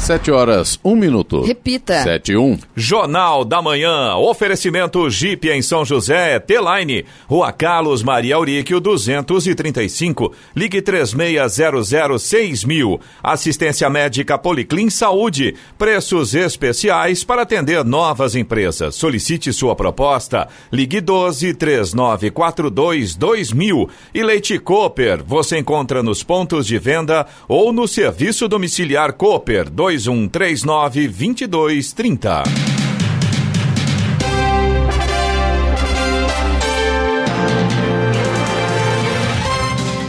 Sete horas, um minuto. Repita. Sete, um. Jornal da Manhã. Oferecimento Jeep em São José, T-Line. Rua Carlos Maria Auríquio, 235. Ligue 36006000. Assistência médica Policlin Saúde. Preços especiais para atender novas empresas. Solicite sua proposta. Ligue 12 3942 2000. E Leite Cooper. Você encontra nos pontos de venda ou no serviço domiciliar Cooper 2 2139 2230.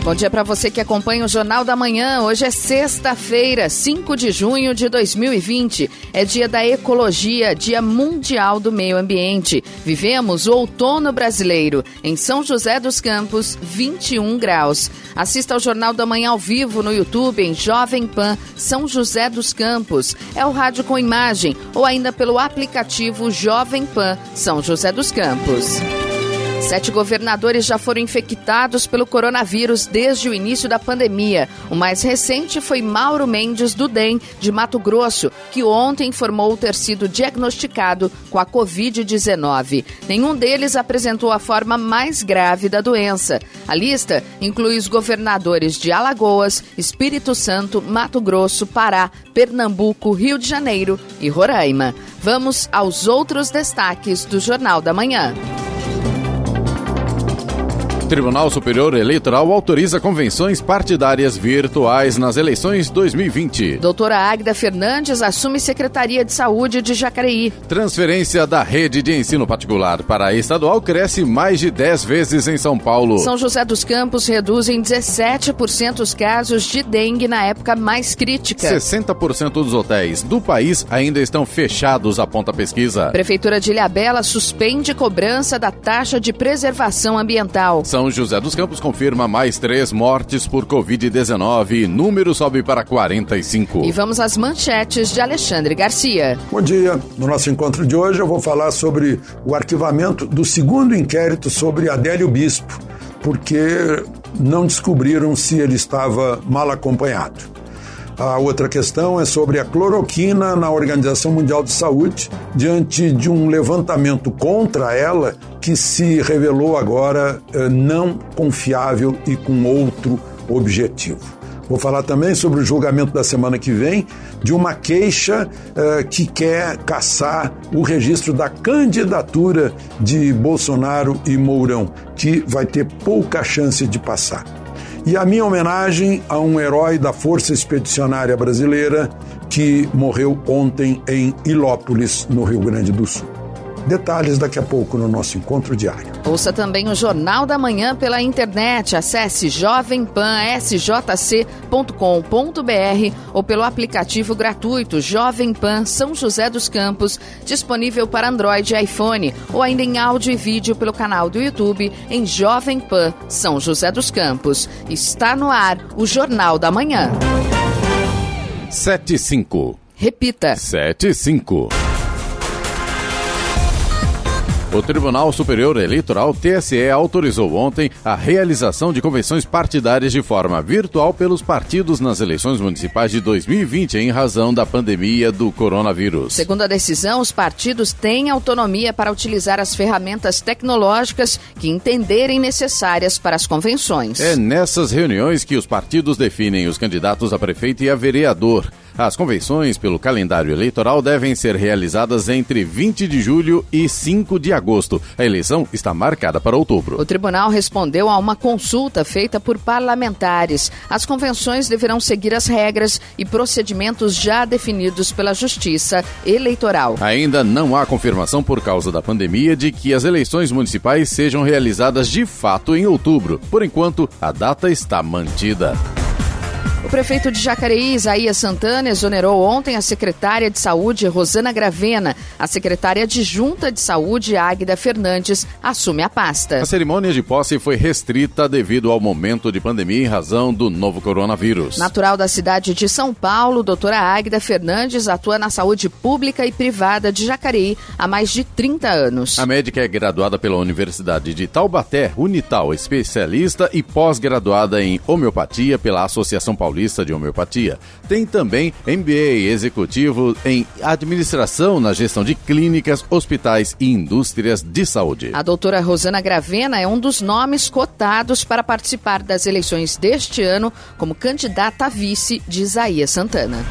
Bom dia para você que acompanha o Jornal da Manhã. Hoje é sexta-feira, 5 de junho de 2020. É dia da ecologia, dia mundial do meio ambiente. Vivemos o outono brasileiro. Em São José dos Campos, 21 graus. Assista ao Jornal da Manhã ao vivo no YouTube em Jovem Pan São José dos Campos. É o rádio com imagem ou ainda pelo aplicativo Jovem Pan São José dos Campos. Sete governadores já foram infectados pelo coronavírus desde o início da pandemia. O mais recente foi Mauro Mendes, do DEM, de Mato Grosso, que ontem informou ter sido diagnosticado com a Covid-19. Nenhum deles apresentou a forma mais grave da doença. A lista inclui os governadores de Alagoas, Espírito Santo, Mato Grosso, Pará, Pernambuco, Rio de Janeiro e Roraima. Vamos aos outros destaques do Jornal da Manhã. Tribunal Superior Eleitoral autoriza convenções partidárias virtuais nas eleições 2020. Doutora Águida Fernandes assume Secretaria de Saúde de Jacareí. Transferência da rede de ensino particular para a estadual cresce mais de 10 vezes em São Paulo. São José dos Campos reduz em 17% os casos de dengue na época mais crítica. 60% dos hotéis do país ainda estão fechados, aponta a pesquisa. Prefeitura de Ilhabela suspende cobrança da taxa de preservação ambiental. São José dos Campos confirma mais três mortes por Covid-19 e número sobe para 45. E vamos às manchetes de Alexandre Garcia. Bom dia. No nosso encontro de hoje eu vou falar sobre o arquivamento do segundo inquérito sobre Adélio Bispo, porque não descobriram se ele estava mal acompanhado. A outra questão é sobre a cloroquina na Organização Mundial de Saúde, diante de um levantamento contra ela que se revelou agora eh, não confiável e com outro objetivo. Vou falar também sobre o julgamento da semana que vem de uma queixa uh, que quer caçar o registro da candidatura de Bolsonaro e Mourão, que vai ter pouca chance de passar. E a minha homenagem a um herói da Força Expedicionária Brasileira que morreu ontem em Ilópolis, no Rio Grande do Sul. Detalhes daqui a pouco no nosso encontro diário. Ouça também o Jornal da Manhã pela internet. Acesse jovempansjc.com.br ou pelo aplicativo gratuito Jovem Pan São José dos Campos, disponível para Android e iPhone, ou ainda em áudio e vídeo pelo canal do YouTube em Jovem Pan São José dos Campos. Está no ar o Jornal da Manhã. 75. Repita. 75. O Tribunal Superior Eleitoral, TSE, autorizou ontem a realização de convenções partidárias de forma virtual pelos partidos nas eleições municipais de 2020 em razão da pandemia do coronavírus. Segundo a decisão, os partidos têm autonomia para utilizar as ferramentas tecnológicas que entenderem necessárias para as convenções. É nessas reuniões que os partidos definem os candidatos a prefeito e a vereador. As convenções pelo calendário eleitoral devem ser realizadas entre 20 de julho e 5 de agosto. A eleição está marcada para outubro. O tribunal respondeu a uma consulta feita por parlamentares. As convenções deverão seguir as regras e procedimentos já definidos pela Justiça Eleitoral. Ainda não há confirmação por causa da pandemia de que as eleições municipais sejam realizadas de fato em outubro. Por enquanto, a data está mantida. Prefeito de Jacareí, Isaías Santana, exonerou ontem a secretária de Saúde, Rosana Gravena. A secretária adjunta de Saúde, Águida Fernandes, assume a pasta. A cerimônia de posse foi restrita devido ao momento de pandemia em razão do novo coronavírus. Natural da cidade de São Paulo, doutora Águida Fernandes atua na saúde pública e privada de Jacareí há mais de 30 anos. A médica é graduada pela Universidade de Taubaté, Unital, especialista e pós-graduada em homeopatia pela Associação Paulista de Homeopatia. Tem também MBA executivo em administração na gestão de clínicas, hospitais e indústrias de saúde. A doutora Rosana Gravena é um dos nomes cotados para participar das eleições deste ano como candidata a vice de Isaías Santana.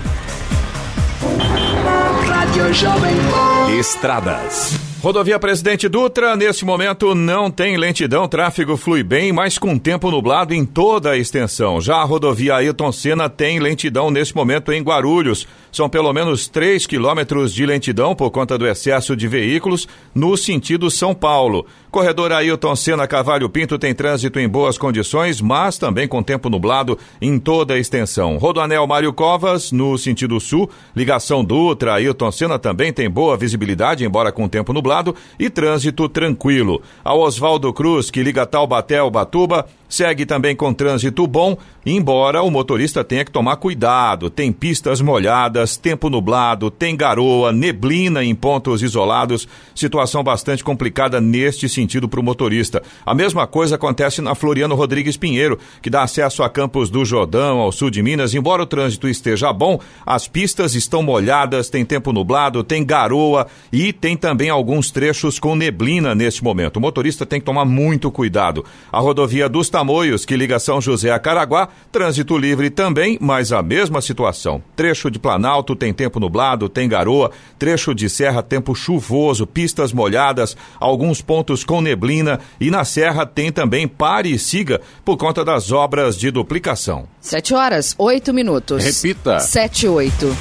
Estradas. Rodovia Presidente Dutra, neste momento não tem lentidão, tráfego flui bem, mas com tempo nublado em toda a extensão. Já a rodovia Ailton Senna tem lentidão neste momento em Guarulhos. São pelo menos 3 quilômetros de lentidão por conta do excesso de veículos no sentido São Paulo. Corredor Ailton Senna Cavalho Pinto tem trânsito em boas condições, mas também com tempo nublado em toda a extensão. Rodoanel Mário Covas, no sentido sul, ligação Dutra, Ailton Senna também tem boa visibilidade, embora com tempo nublado e trânsito tranquilo. A Oswaldo Cruz, que liga Taubaté ao Batuba, segue também com trânsito bom, embora o motorista tenha que tomar cuidado. Tem pistas molhadas, tempo nublado, tem garoa, neblina em pontos isolados, situação bastante complicada neste sentido para o motorista. A mesma coisa acontece na Floriano Rodrigues Pinheiro, que dá acesso a Campos do Jordão, ao sul de Minas. Embora o trânsito esteja bom, as pistas estão molhadas, tem tempo nublado, tem garoa e tem também alguns trechos com neblina neste momento. O motorista tem que tomar muito cuidado. A rodovia dos Tamoios, que liga São José a Caraguá, trânsito livre também, mas a mesma situação. Trecho de Planalto tem tempo nublado, tem garoa, trecho de serra tempo chuvoso, pistas molhadas, alguns pontos com neblina e na serra tem também pare e siga por conta das obras de duplicação. Sete horas, oito minutos. Repita. Sete, oito.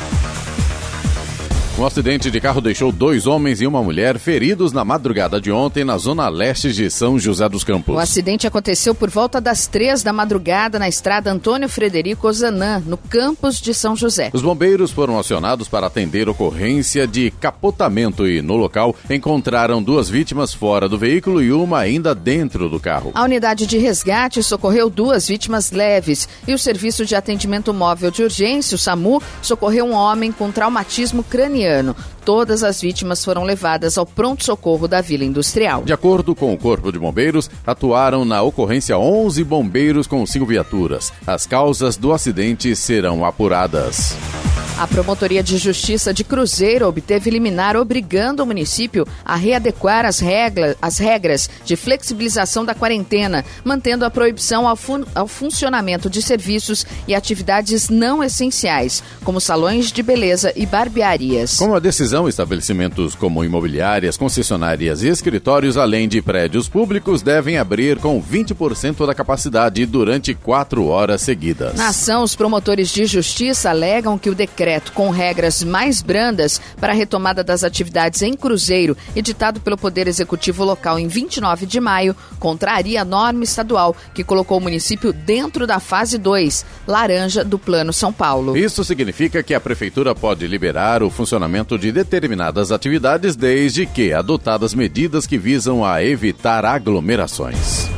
Um acidente de carro deixou dois homens e uma mulher feridos na madrugada de ontem na zona leste de São José dos Campos. O acidente aconteceu por volta das três da madrugada na estrada Antônio Frederico Ozanã, no campus de São José. Os bombeiros foram acionados para atender ocorrência de capotamento e, no local, encontraram duas vítimas fora do veículo e uma ainda dentro do carro. A unidade de resgate socorreu duas vítimas leves e o Serviço de Atendimento Móvel de Urgência, o SAMU, socorreu um homem com traumatismo craniano. Todas as vítimas foram levadas ao pronto-socorro da Vila Industrial. De acordo com o Corpo de Bombeiros, atuaram na ocorrência 11 bombeiros com cinco viaturas. As causas do acidente serão apuradas. A Promotoria de Justiça de Cruzeiro obteve liminar obrigando o município a readequar as, regras, as regras de flexibilização da quarentena, mantendo a proibição ao, fun ao funcionamento de serviços e atividades não essenciais, como salões de beleza e barbearias. Com a decisão, estabelecimentos como imobiliárias, concessionárias e escritórios, além de prédios públicos, devem abrir com 20% da capacidade durante quatro horas seguidas. Na ação, os promotores de justiça alegam que o decreto com regras mais brandas para a retomada das atividades em Cruzeiro, editado pelo Poder Executivo Local em 29 de maio, contraria a norma estadual que colocou o município dentro da fase 2, laranja do Plano São Paulo. Isso significa que a Prefeitura pode liberar o funcionamento de determinadas atividades desde que adotadas medidas que visam a evitar aglomerações.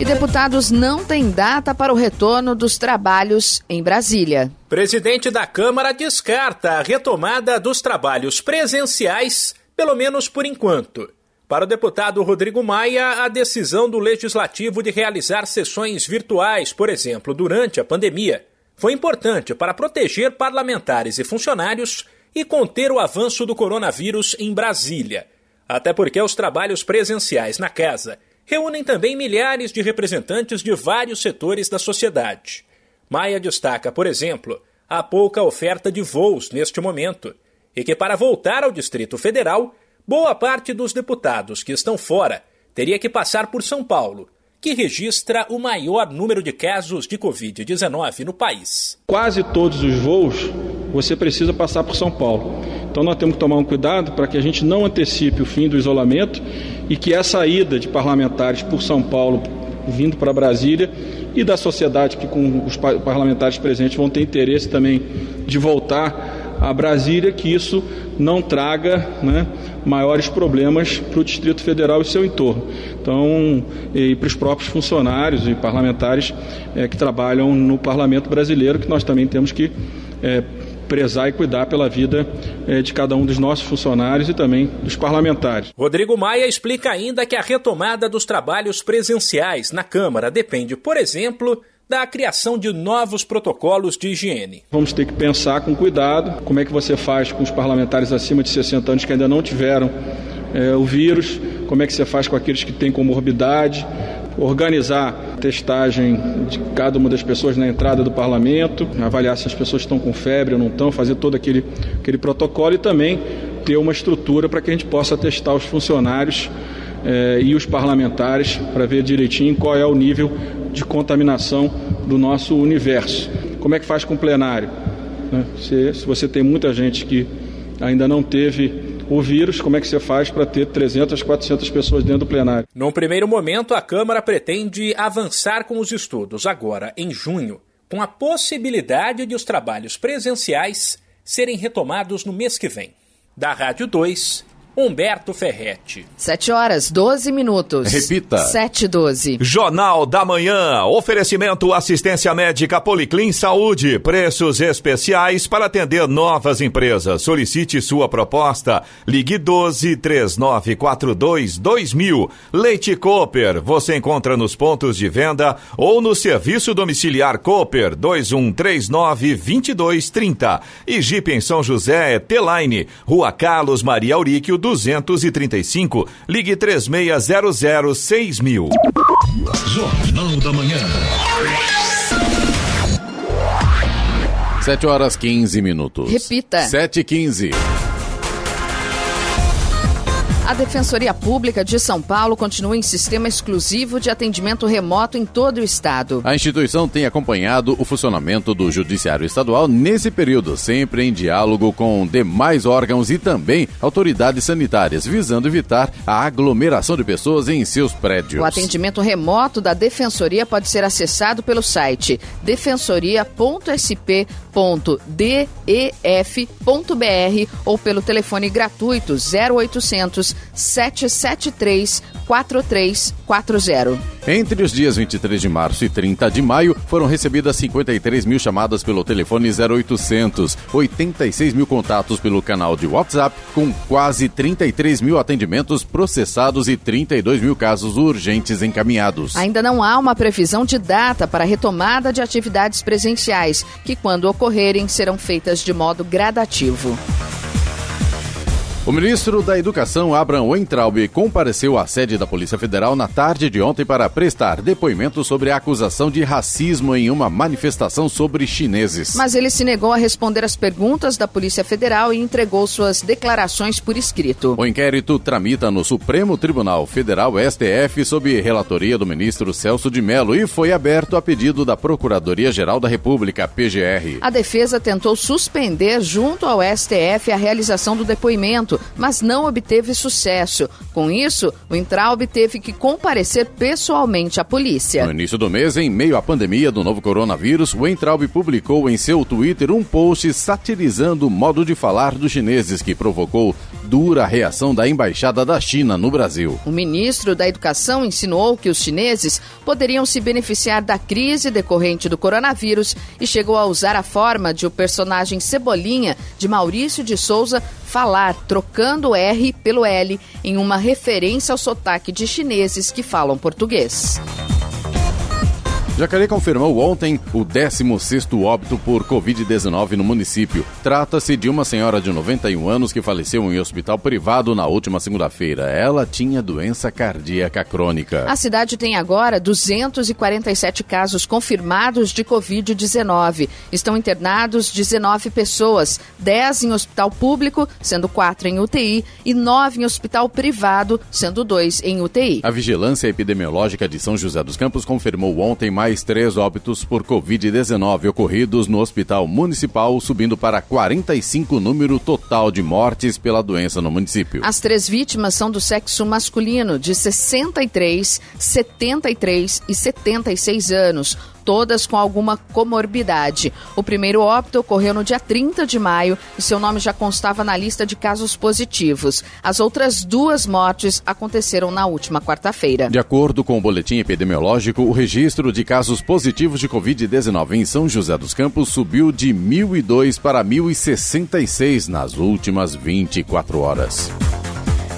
E deputados não têm data para o retorno dos trabalhos em Brasília. Presidente da Câmara descarta a retomada dos trabalhos presenciais, pelo menos por enquanto. Para o deputado Rodrigo Maia, a decisão do legislativo de realizar sessões virtuais, por exemplo, durante a pandemia, foi importante para proteger parlamentares e funcionários e conter o avanço do coronavírus em Brasília. Até porque os trabalhos presenciais na casa reúnem também milhares de representantes de vários setores da sociedade. Maia destaca, por exemplo, a pouca oferta de voos neste momento e que, para voltar ao Distrito Federal, boa parte dos deputados que estão fora teria que passar por São Paulo, que registra o maior número de casos de Covid-19 no país. Quase todos os voos você precisa passar por São Paulo. Então nós temos que tomar um cuidado para que a gente não antecipe o fim do isolamento e que a saída de parlamentares por São Paulo vindo para Brasília e da sociedade que com os parlamentares presentes vão ter interesse também de voltar a Brasília, que isso não traga né, maiores problemas para o Distrito Federal e seu entorno. Então, e para os próprios funcionários e parlamentares é, que trabalham no Parlamento brasileiro, que nós também temos que é, prezar e cuidar pela vida é, de cada um dos nossos funcionários e também dos parlamentares. Rodrigo Maia explica ainda que a retomada dos trabalhos presenciais na Câmara depende, por exemplo, da criação de novos protocolos de higiene. Vamos ter que pensar com cuidado como é que você faz com os parlamentares acima de 60 anos que ainda não tiveram é, o vírus, como é que você faz com aqueles que têm comorbidade, organizar testagem de cada uma das pessoas na entrada do parlamento, avaliar se as pessoas estão com febre ou não estão, fazer todo aquele, aquele protocolo e também ter uma estrutura para que a gente possa testar os funcionários eh, e os parlamentares para ver direitinho qual é o nível de contaminação do nosso universo. Como é que faz com o plenário? Né? Se, se você tem muita gente que ainda não teve o vírus, como é que você faz para ter 300, 400 pessoas dentro do plenário? Num primeiro momento, a Câmara pretende avançar com os estudos agora, em junho, com a possibilidade de os trabalhos presenciais serem retomados no mês que vem. Da Rádio 2, Humberto Ferretti. 7 horas, 12 minutos. Repita. 7 e 12. Jornal da Manhã. Oferecimento assistência médica Policlin Saúde. Preços especiais para atender novas empresas. Solicite sua proposta. Ligue 12 3942 2000. Leite Cooper. Você encontra nos pontos de venda ou no serviço domiciliar Cooper 2139 2230. E Jeep em São José, T-Line. Rua Carlos Maria Auríquio 235. Ligue 3600 6000. Jornal da Manhã. 7 horas 15 minutos. Repita. 7 e 15. A Defensoria Pública de São Paulo continua em sistema exclusivo de atendimento remoto em todo o estado. A instituição tem acompanhado o funcionamento do Judiciário Estadual nesse período, sempre em diálogo com demais órgãos e também autoridades sanitárias, visando evitar a aglomeração de pessoas em seus prédios. O atendimento remoto da Defensoria pode ser acessado pelo site defensoria.sp.def.br ou pelo telefone gratuito 0800 773 4340. Entre os dias 23 de março e 30 de maio, foram recebidas 53 mil chamadas pelo telefone 0800, 86 mil contatos pelo canal de WhatsApp, com quase 33 mil atendimentos processados e 32 mil casos urgentes encaminhados. Ainda não há uma previsão de data para a retomada de atividades presenciais, que, quando ocorrerem, serão feitas de modo gradativo. O ministro da Educação, Abraham Weintraub, compareceu à sede da Polícia Federal na tarde de ontem para prestar depoimento sobre a acusação de racismo em uma manifestação sobre chineses. Mas ele se negou a responder às perguntas da Polícia Federal e entregou suas declarações por escrito. O inquérito tramita no Supremo Tribunal Federal, STF, sob relatoria do ministro Celso de Mello e foi aberto a pedido da Procuradoria-Geral da República, PGR. A defesa tentou suspender junto ao STF a realização do depoimento mas não obteve sucesso. Com isso, o Entraub teve que comparecer pessoalmente à polícia. No início do mês, em meio à pandemia do novo coronavírus, o Entraub publicou em seu Twitter um post satirizando o modo de falar dos chineses que provocou dura reação da embaixada da China no Brasil. O ministro da Educação insinuou que os chineses poderiam se beneficiar da crise decorrente do coronavírus e chegou a usar a forma de o personagem Cebolinha de Maurício de Souza falar trocando o R pelo L em uma referência ao sotaque de chineses que falam português. Jacareí confirmou ontem o 16º óbito por Covid-19 no município. Trata-se de uma senhora de 91 anos que faleceu em hospital privado na última segunda-feira. Ela tinha doença cardíaca crônica. A cidade tem agora 247 casos confirmados de Covid-19. Estão internados 19 pessoas, 10 em hospital público, sendo 4 em UTI, e 9 em hospital privado, sendo 2 em UTI. A Vigilância Epidemiológica de São José dos Campos confirmou ontem mais mais três óbitos por Covid-19 ocorridos no Hospital Municipal, subindo para 45 o número total de mortes pela doença no município. As três vítimas são do sexo masculino, de 63, 73 e 76 anos todas com alguma comorbidade. O primeiro óbito ocorreu no dia 30 de maio e seu nome já constava na lista de casos positivos. As outras duas mortes aconteceram na última quarta-feira. De acordo com o boletim epidemiológico, o registro de casos positivos de Covid-19 em São José dos Campos subiu de 1.002 para 1.066 nas últimas 24 horas.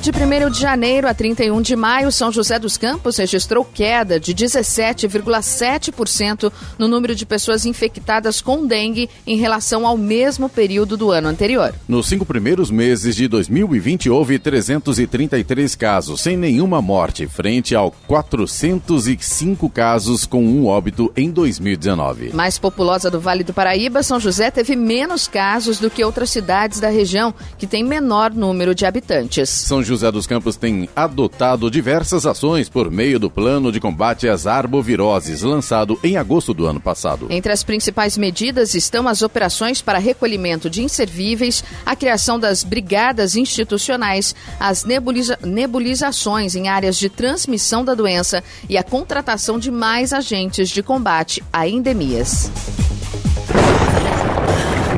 De 1 de janeiro a 31 de maio, São José dos Campos registrou queda de 17,7% no número de pessoas infectadas com dengue em relação ao mesmo período do ano anterior. Nos cinco primeiros meses de 2020, houve 333 casos, sem nenhuma morte, frente ao 405 casos com um óbito em 2019. Mais populosa do Vale do Paraíba, São José teve menos casos do que outras cidades da região, que tem menor número de habitantes. São José dos Campos tem adotado diversas ações por meio do Plano de Combate às Arboviroses, lançado em agosto do ano passado. Entre as principais medidas estão as operações para recolhimento de inservíveis, a criação das brigadas institucionais, as nebuliza nebulizações em áreas de transmissão da doença e a contratação de mais agentes de combate a endemias.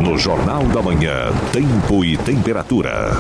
No Jornal da Manhã, Tempo e Temperatura.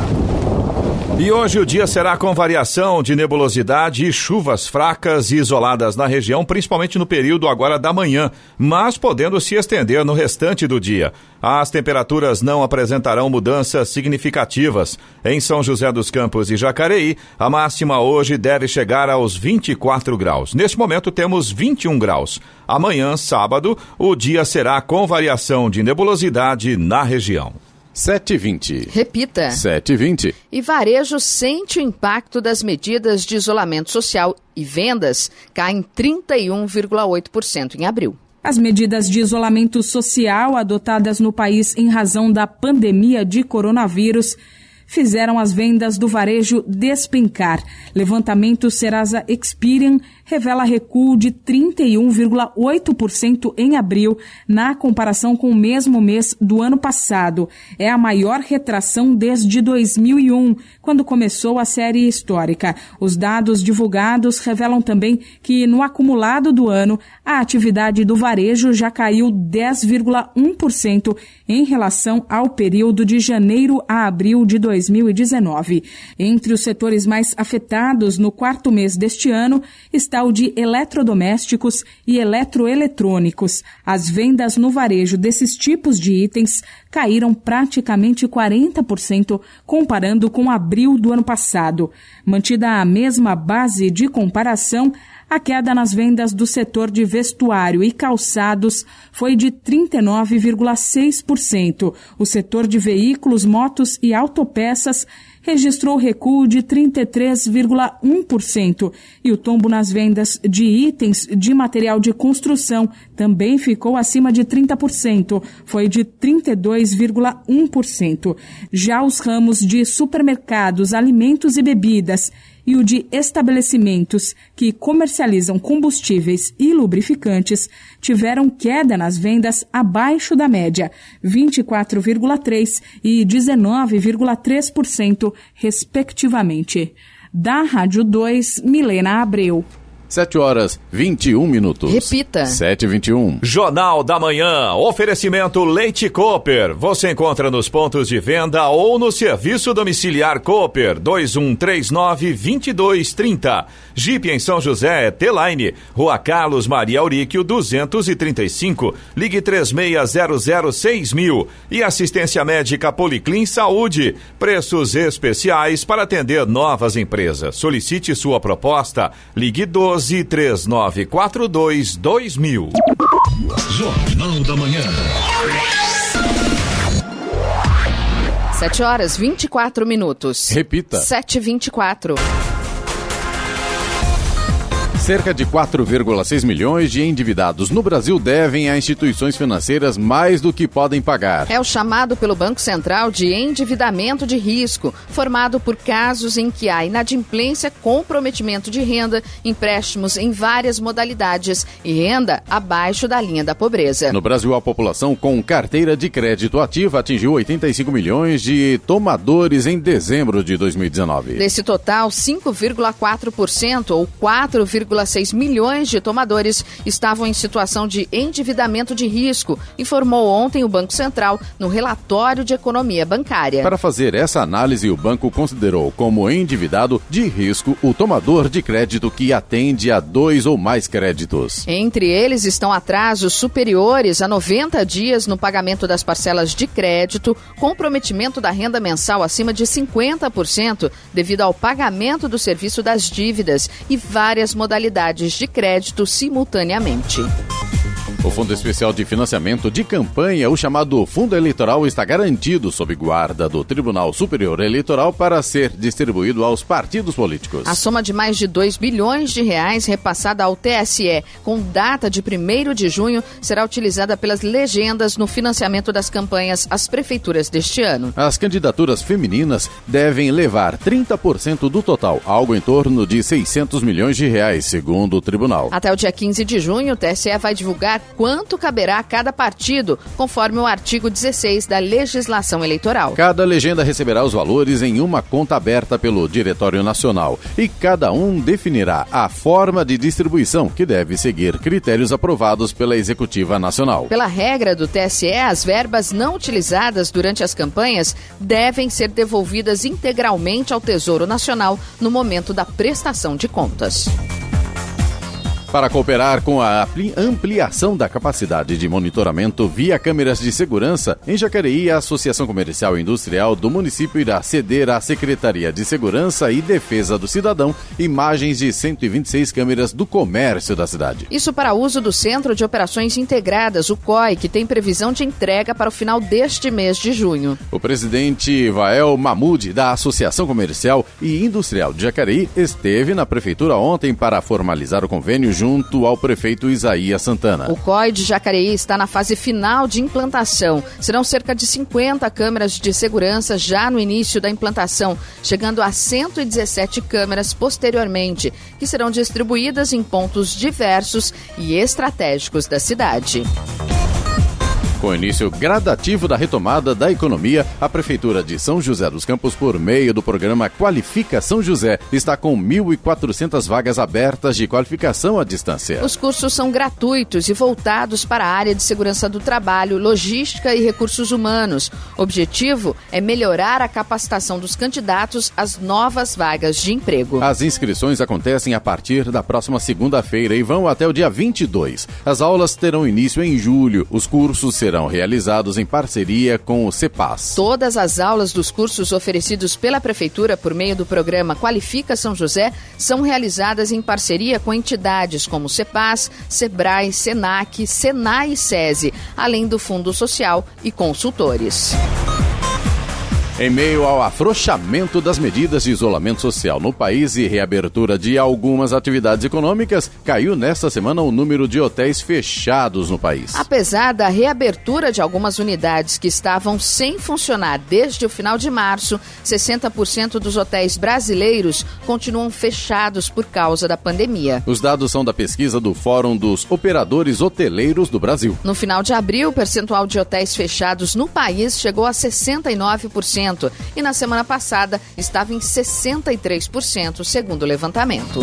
E hoje o dia será com variação de nebulosidade e chuvas fracas e isoladas na região, principalmente no período agora da manhã, mas podendo se estender no restante do dia. As temperaturas não apresentarão mudanças significativas. Em São José dos Campos e Jacareí, a máxima hoje deve chegar aos 24 graus. Neste momento temos 21 graus. Amanhã, sábado, o dia será com variação de nebulosidade na região. 720. Repita. 720. E varejo sente o impacto das medidas de isolamento social e vendas caem 31,8% em abril. As medidas de isolamento social adotadas no país em razão da pandemia de coronavírus fizeram as vendas do varejo despencar. Levantamento Serasa Experian revela recuo de 31,8% em abril na comparação com o mesmo mês do ano passado. É a maior retração desde 2001, quando começou a série histórica. Os dados divulgados revelam também que no acumulado do ano, a atividade do varejo já caiu 10,1% em relação ao período de janeiro a abril de 2019. Entre os setores mais afetados no quarto mês deste ano está o de eletrodomésticos e eletroeletrônicos. As vendas no varejo desses tipos de itens caíram praticamente 40% comparando com abril do ano passado. Mantida a mesma base de comparação, a queda nas vendas do setor de vestuário e calçados foi de 39,6%. O setor de veículos, motos e autopeças registrou recuo de 33,1% e o tombo nas vendas de itens de material de construção também ficou acima de 30%, foi de 32,1%. Já os ramos de supermercados, alimentos e bebidas e o de estabelecimentos que comercializam combustíveis e lubrificantes tiveram queda nas vendas abaixo da média, 24,3% e 19,3%, respectivamente. Da Rádio 2, Milena Abreu. 7 horas 21 minutos. Repita. 7 e 21. Jornal da Manhã. Oferecimento Leite Cooper. Você encontra nos pontos de venda ou no serviço domiciliar Cooper 2139-2230. Jeep em São José, T-Line. Rua Carlos Maria Auríquio 235. Ligue 3600 mil. E assistência médica Policlin Saúde. Preços especiais para atender novas empresas. Solicite sua proposta. Ligue 12 3942 2000. Jornal da Manhã. 7 horas 24 minutos. Repita. 7 h 24. Cerca de 4,6 milhões de endividados no Brasil devem a instituições financeiras mais do que podem pagar. É o chamado pelo Banco Central de endividamento de risco, formado por casos em que há inadimplência, comprometimento de renda, empréstimos em várias modalidades e renda abaixo da linha da pobreza. No Brasil, a população com carteira de crédito ativa atingiu 85 milhões de tomadores em dezembro de 2019. Desse total, 5,4% ou 4, 1,6 milhões de tomadores estavam em situação de endividamento de risco, informou ontem o Banco Central no relatório de economia bancária. Para fazer essa análise, o banco considerou como endividado de risco o tomador de crédito que atende a dois ou mais créditos. Entre eles estão atrasos superiores a 90 dias no pagamento das parcelas de crédito, comprometimento da renda mensal acima de 50% devido ao pagamento do serviço das dívidas e várias modalidades modalidades de crédito simultaneamente. O Fundo Especial de Financiamento de Campanha, o chamado Fundo Eleitoral, está garantido sob guarda do Tribunal Superior Eleitoral para ser distribuído aos partidos políticos. A soma de mais de 2 bilhões de reais repassada ao TSE com data de 1 de junho será utilizada pelas legendas no financiamento das campanhas às prefeituras deste ano. As candidaturas femininas devem levar 30% do total, algo em torno de 600 milhões de reais, segundo o tribunal. Até o dia 15 de junho, o TSE vai divulgar quanto caberá a cada partido, conforme o artigo 16 da legislação eleitoral. Cada legenda receberá os valores em uma conta aberta pelo Diretório Nacional e cada um definirá a forma de distribuição, que deve seguir critérios aprovados pela Executiva Nacional. Pela regra do TSE, as verbas não utilizadas durante as campanhas devem ser devolvidas integralmente ao Tesouro Nacional no momento da prestação de contas. Para cooperar com a ampliação da capacidade de monitoramento via câmeras de segurança, em Jacareí, a Associação Comercial e Industrial do município irá ceder à Secretaria de Segurança e Defesa do Cidadão imagens de 126 câmeras do comércio da cidade. Isso para uso do Centro de Operações Integradas, o COI, que tem previsão de entrega para o final deste mês de junho. O presidente Vael Mahmoud, da Associação Comercial e Industrial de Jacareí, esteve na prefeitura ontem para formalizar o convênio junto ao prefeito Isaías Santana. O COI de Jacareí está na fase final de implantação. Serão cerca de 50 câmeras de segurança já no início da implantação, chegando a 117 câmeras posteriormente, que serão distribuídas em pontos diversos e estratégicos da cidade. Com o início gradativo da retomada da economia, a Prefeitura de São José dos Campos, por meio do programa Qualifica São José, está com 1.400 vagas abertas de qualificação à distância. Os cursos são gratuitos e voltados para a área de segurança do trabalho, logística e recursos humanos. O objetivo é melhorar a capacitação dos candidatos às novas vagas de emprego. As inscrições acontecem a partir da próxima segunda-feira e vão até o dia 22. As aulas terão início em julho. Os cursos serão serão realizados em parceria com o CEPAS. Todas as aulas dos cursos oferecidos pela Prefeitura por meio do programa Qualifica São José são realizadas em parceria com entidades como CEPAS, SEBRAE, SENAC, SENAI e SESI, além do Fundo Social e consultores. Em meio ao afrouxamento das medidas de isolamento social no país e reabertura de algumas atividades econômicas, caiu nesta semana o número de hotéis fechados no país. Apesar da reabertura de algumas unidades que estavam sem funcionar desde o final de março, 60% dos hotéis brasileiros continuam fechados por causa da pandemia. Os dados são da pesquisa do Fórum dos Operadores Hoteleiros do Brasil. No final de abril, o percentual de hotéis fechados no país chegou a 69% e na semana passada estava em 63%, segundo o levantamento.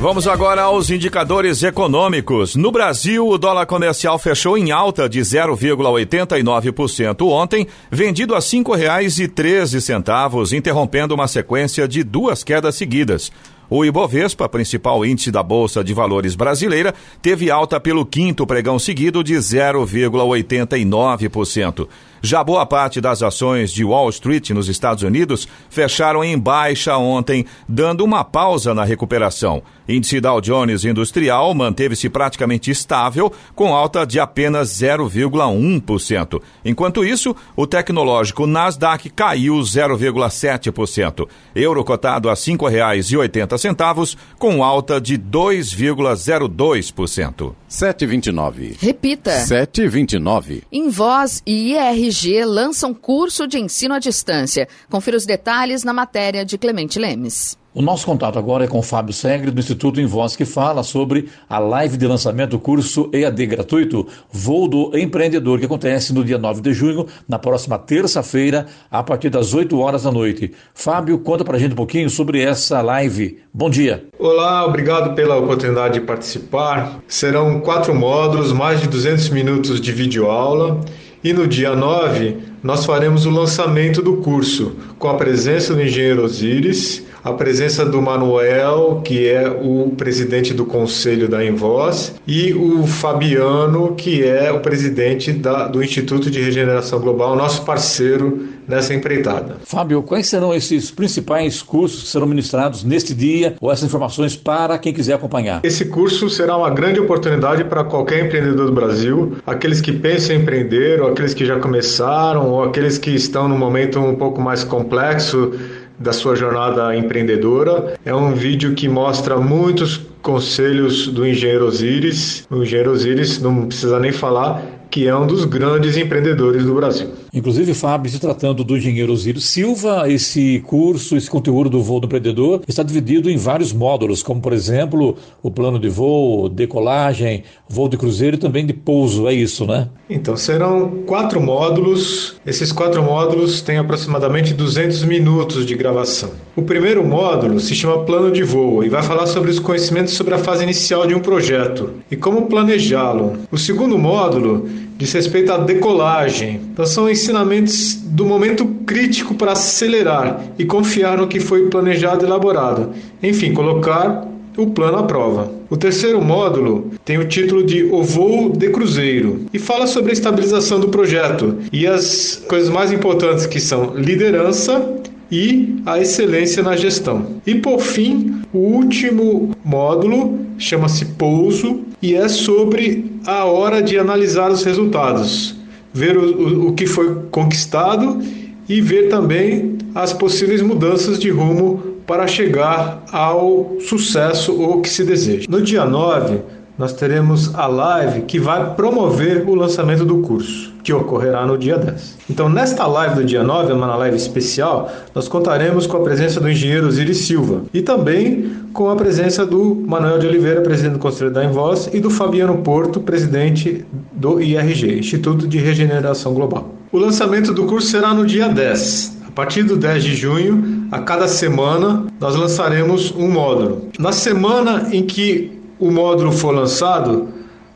Vamos agora aos indicadores econômicos. No Brasil, o dólar comercial fechou em alta de 0,89% ontem, vendido a R$ 5,13, interrompendo uma sequência de duas quedas seguidas. O Ibovespa, principal índice da Bolsa de Valores brasileira, teve alta pelo quinto pregão seguido de 0,89%. Já boa parte das ações de Wall Street nos Estados Unidos fecharam em baixa ontem, dando uma pausa na recuperação. Índice Dow Jones Industrial manteve-se praticamente estável, com alta de apenas 0,1%. Enquanto isso, o tecnológico Nasdaq caiu 0,7%. Euro cotado a R$ 5,80, com alta de 2,02%. 7,29. Repita. 7,29. Invoz e IRG lançam curso de ensino à distância. Confira os detalhes na matéria de Clemente Lemes. O nosso contato agora é com Fábio Segre, do Instituto Em Voz, que fala sobre a live de lançamento do curso EAD gratuito Voo do Empreendedor, que acontece no dia 9 de junho, na próxima terça-feira, a partir das 8 horas da noite. Fábio, conta pra gente um pouquinho sobre essa live. Bom dia. Olá, obrigado pela oportunidade de participar. Serão quatro módulos, mais de 200 minutos de videoaula. E no dia 9, nós faremos o lançamento do curso, com a presença do engenheiro Osiris, a presença do Manuel, que é o presidente do conselho da Envoz, e o Fabiano, que é o presidente da, do Instituto de Regeneração Global, nosso parceiro nessa empreitada. Fábio, quais serão esses principais cursos que serão ministrados neste dia ou essas informações para quem quiser acompanhar? Esse curso será uma grande oportunidade para qualquer empreendedor do Brasil, aqueles que pensam em empreender, ou aqueles que já começaram, ou aqueles que estão num momento um pouco mais complexo da sua jornada empreendedora. É um vídeo que mostra muitos conselhos do engenheiro Osiris. O engenheiro Osiris, não precisa nem falar, que é um dos grandes empreendedores do Brasil. Inclusive, Fábio, se tratando do engenheiro Osírio Silva, esse curso, esse conteúdo do voo do empreendedor está dividido em vários módulos, como, por exemplo, o plano de voo, decolagem, voo de cruzeiro e também de pouso, é isso, né? Então, serão quatro módulos. Esses quatro módulos têm aproximadamente 200 minutos de gravação. O primeiro módulo se chama Plano de Voo e vai falar sobre os conhecimentos sobre a fase inicial de um projeto e como planejá-lo. O segundo módulo diz respeito à decolagem. Então, são ensinamentos do momento crítico para acelerar e confiar no que foi planejado e elaborado. Enfim, colocar o plano à prova. O terceiro módulo tem o título de O Voo de Cruzeiro e fala sobre a estabilização do projeto e as coisas mais importantes que são liderança e a excelência na gestão. E por fim, o último módulo chama-se Pouso e é sobre a hora de analisar os resultados, ver o, o, que foi conquistado e ver também as possíveis mudanças de rumo para chegar ao sucesso ou que se deseja. No dia 9, nós teremos a live que vai promover o lançamento do curso, que ocorrerá no dia 10. Então, nesta live do dia 9, uma live especial, nós contaremos com a presença do engenheiro Osiris Silva e também com a presença do Manuel de Oliveira, presidente do Conselho da Envoz, e do Fabiano Porto, presidente do IRG, Instituto de Regeneração Global. O lançamento do curso será no dia 10. A partir do 10 de junho, a cada semana, nós lançaremos um módulo. Na semana em que o módulo for lançado,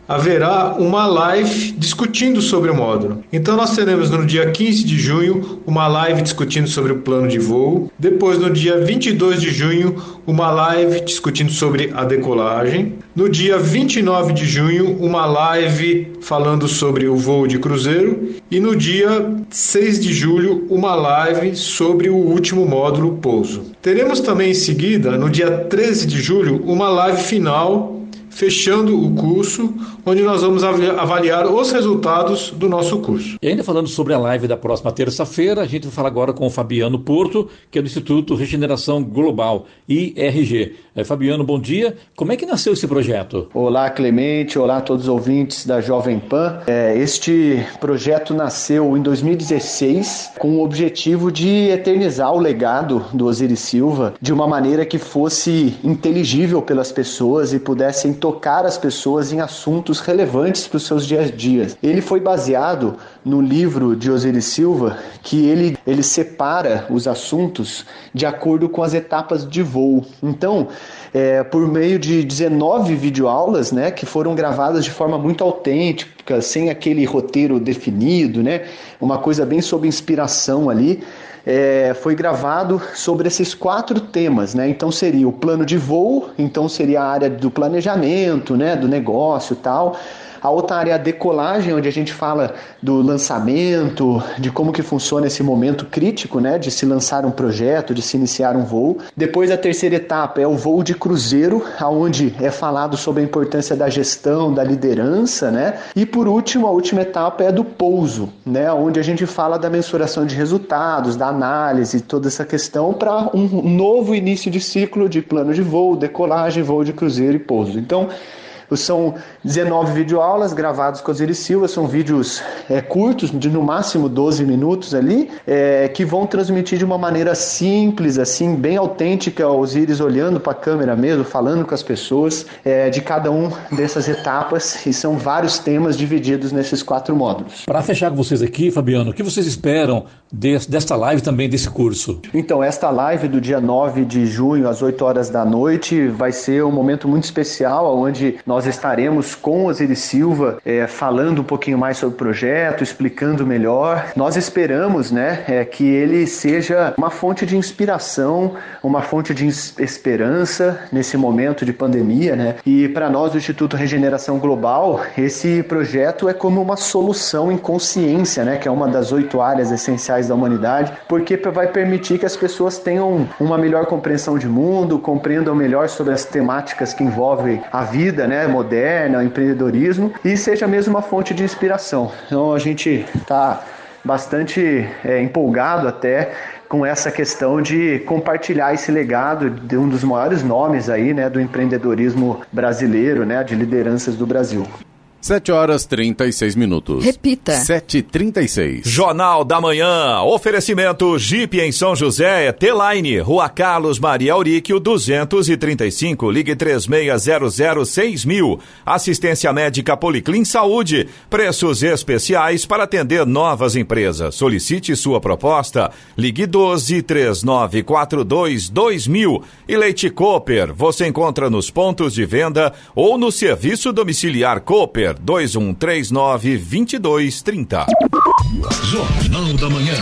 haverá uma live discutindo sobre o módulo. Então nós teremos no dia 15 de junho uma live discutindo sobre o plano de voo, depois no dia 22 de junho uma live discutindo sobre a decolagem, no dia 29 de junho uma live falando sobre o voo de cruzeiro e no dia 6 de julho uma live sobre o último módulo pouso. Teremos também em seguida, no dia 13 de julho, uma live final fechando o curso, onde nós vamos avaliar os resultados do nosso curso. E ainda falando sobre a live da próxima terça-feira, a gente vai falar agora com o Fabiano Porto, que é do Instituto Regeneração Global, IRG. É, Fabiano, bom dia. Como é que nasceu esse projeto? Olá, Clemente. Olá a todos os ouvintes da Jovem Pan. É, este projeto nasceu em 2016 com o objetivo de eternizar o legado do Osiris Silva de uma maneira que fosse inteligível pelas pessoas e pudessem tocar as pessoas em assuntos relevantes para os seus dias a dias. Ele foi baseado no livro de Osiris Silva, que ele, ele separa os assuntos de acordo com as etapas de voo. Então, é, por meio de 19 videoaulas, né, que foram gravadas de forma muito autêntica, sem aquele roteiro definido, né, uma coisa bem sob inspiração ali, é, foi gravado sobre esses quatro temas, né? Então seria o plano de voo, então seria a área do planejamento, né, do negócio, tal A outra área é a decolagem, onde a gente fala do lançamento, de como que funciona esse momento crítico, né, de se lançar um projeto, de se iniciar um voo. Depois a terceira etapa é o voo de cruzeiro, aonde é falado sobre a importância da gestão, da liderança, né? E por último, a última etapa é do pouso, né, onde a gente fala da mensuração de resultados, da análise, toda essa questão para um novo início de ciclo de plano de voo, decolagem, voo de cruzeiro e pouso. Então, são 19 videoaulas gravadas com Osiris Silva, são vídeos é, curtos, de no máximo 12 minutos ali, é, que vão transmitir de uma maneira simples, assim, bem autêntica, Osiris olhando para a câmera mesmo, falando com as pessoas é, de cada um dessas etapas, e são vários temas divididos nesses quatro módulos. Para fechar com vocês aqui, Fabiano, o que vocês esperam desta live também, desse curso? Então, esta live do dia 9 de junho, às 8 horas da noite, vai ser um momento muito especial, onde nós estaremos com Osiris Silva é, falando um pouquinho mais sobre o projeto, explicando melhor. Nós esperamos né, é, que ele seja uma fonte de inspiração, uma fonte de esperança nesse momento de pandemia. Né? E para nós, do Instituto Regeneração Global, esse projeto é como uma solução em consciência, né, que é uma das oito áreas essenciais da humanidade, porque vai permitir que as pessoas tenham uma melhor compreensão de mundo, compreendam melhor sobre as temáticas que envolvem a vida né, moderna, o empreendedorismo e seja mesmo uma fonte de inspiração. Então a gente está bastante é, empolgado até com essa questão de compartilhar esse legado de um dos maiores nomes aí, né, do empreendedorismo brasileiro, né, de lideranças do Brasil. 7 horas 36 minutos. Repita. 7h36. Jornal da Manhã. Oferecimento Jeep em São José, T-Line, Rua Carlos Maria Auríquio, 235. Ligue 36006000. Assistência médica Policlin Saúde. Preços especiais para atender novas empresas. Solicite sua proposta. Ligue 12 3942 2000. E Leite Cooper. Você encontra nos pontos de venda ou no serviço domiciliar Cooper 2139 2230. Jornal da Manhã.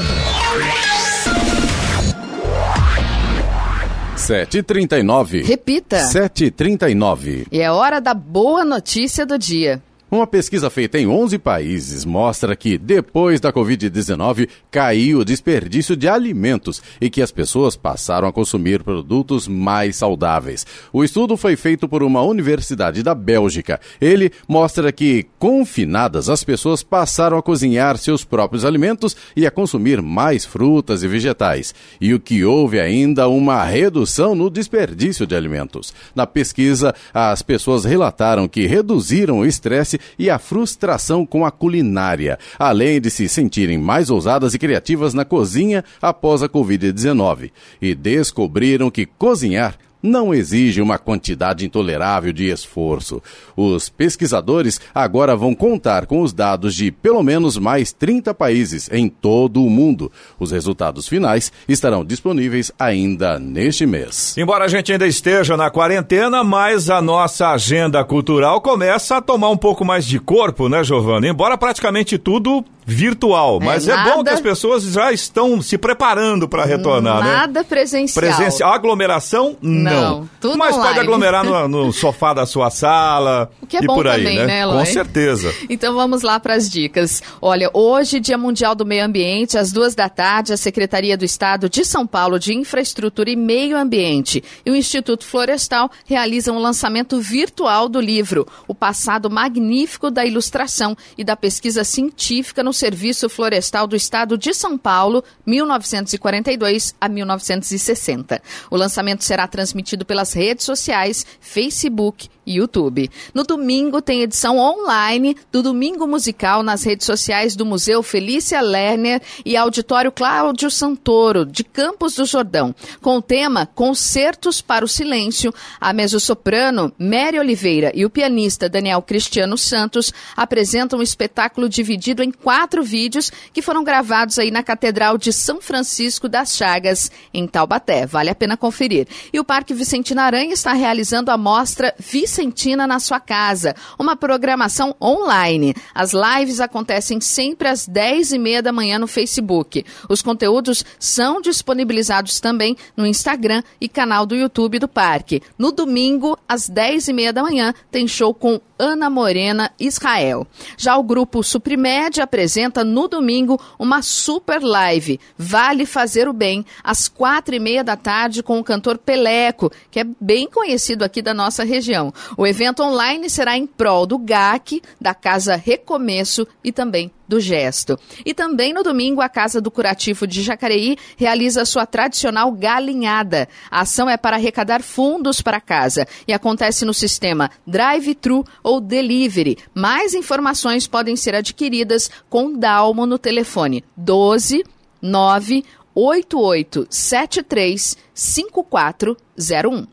7h39. Repita. 7h39. E é hora da boa notícia do dia. Uma pesquisa feita em 11 países mostra que, depois da Covid-19, caiu o desperdício de alimentos e que as pessoas passaram a consumir produtos mais saudáveis. O estudo foi feito por uma universidade da Bélgica. Ele mostra que, confinadas, as pessoas passaram a cozinhar seus próprios alimentos e a consumir mais frutas e vegetais. E o que houve ainda uma redução no desperdício de alimentos. Na pesquisa, as pessoas relataram que reduziram o estresse e a frustração com a culinária, além de se sentirem mais ousadas e criativas na cozinha após a Covid-19. E descobriram que cozinhar não exige uma quantidade intolerável de esforço. Os pesquisadores agora vão contar com os dados de pelo menos mais 30 países em todo o mundo. Os resultados finais estarão disponíveis ainda neste mês. Embora a gente ainda esteja na quarentena, mas a nossa agenda cultural começa a tomar um pouco mais de corpo, né, Giovana? Embora praticamente tudo virtual, mas é, é, bom que as pessoas já estão se preparando para retornar, nada né? Nada presencial. Presencial. Aglomeração, não. não. Tudo mas online. pode aglomerar no, no, sofá da sua sala o que é e bom por aí, também, né? né Com certeza. Então vamos lá para as dicas. Olha, hoje, Dia Mundial do Meio Ambiente, às duas da tarde, a Secretaria do Estado de São Paulo de Infraestrutura e Meio Ambiente e o Instituto Florestal realizam o lançamento virtual do livro O Passado Magnífico da Ilustração e da Pesquisa Científica no Serviço Florestal do Estado de São Paulo, 1942 a 1960. O lançamento será transmitido pelas redes sociais, Facebook e YouTube. No domingo tem edição online do Domingo Musical nas redes sociais do Museu Felícia Lerner e Auditório Cláudio Santoro, de Campos do Jordão, com o tema Concertos para o Silêncio. A mezzo-soprano Mary Oliveira e o pianista Daniel Cristiano Santos apresentam um espetáculo dividido em quatro quatro vídeos que foram gravados aí na Catedral de São Francisco das Chagas, em Taubaté. Vale a pena conferir. E o Parque Vicentina Aranha está realizando a mostra Vicentina na sua casa, uma programação online. As lives acontecem sempre às 10 e meia da manhã no Facebook. Os conteúdos são disponibilizados também no Instagram e canal do YouTube do parque. No domingo, às 10 e meia da manhã, tem show com Ana Morena Israel. Já o grupo Suprimed apresenta no domingo uma super live, Vale Fazer o Bem, às quatro e meia da tarde com o cantor Peleco, que é bem conhecido aqui da nossa região. O evento online será em prol do GAC, da Casa Recomeço e também do gesto. E também no domingo, a Casa do Curativo de Jacareí realiza sua tradicional galinhada. A ação é para arrecadar fundos para a casa e acontece no sistema drive-thru ou delivery. Mais informações podem ser adquiridas com Dalmo no telefone 12 9 8873 5401.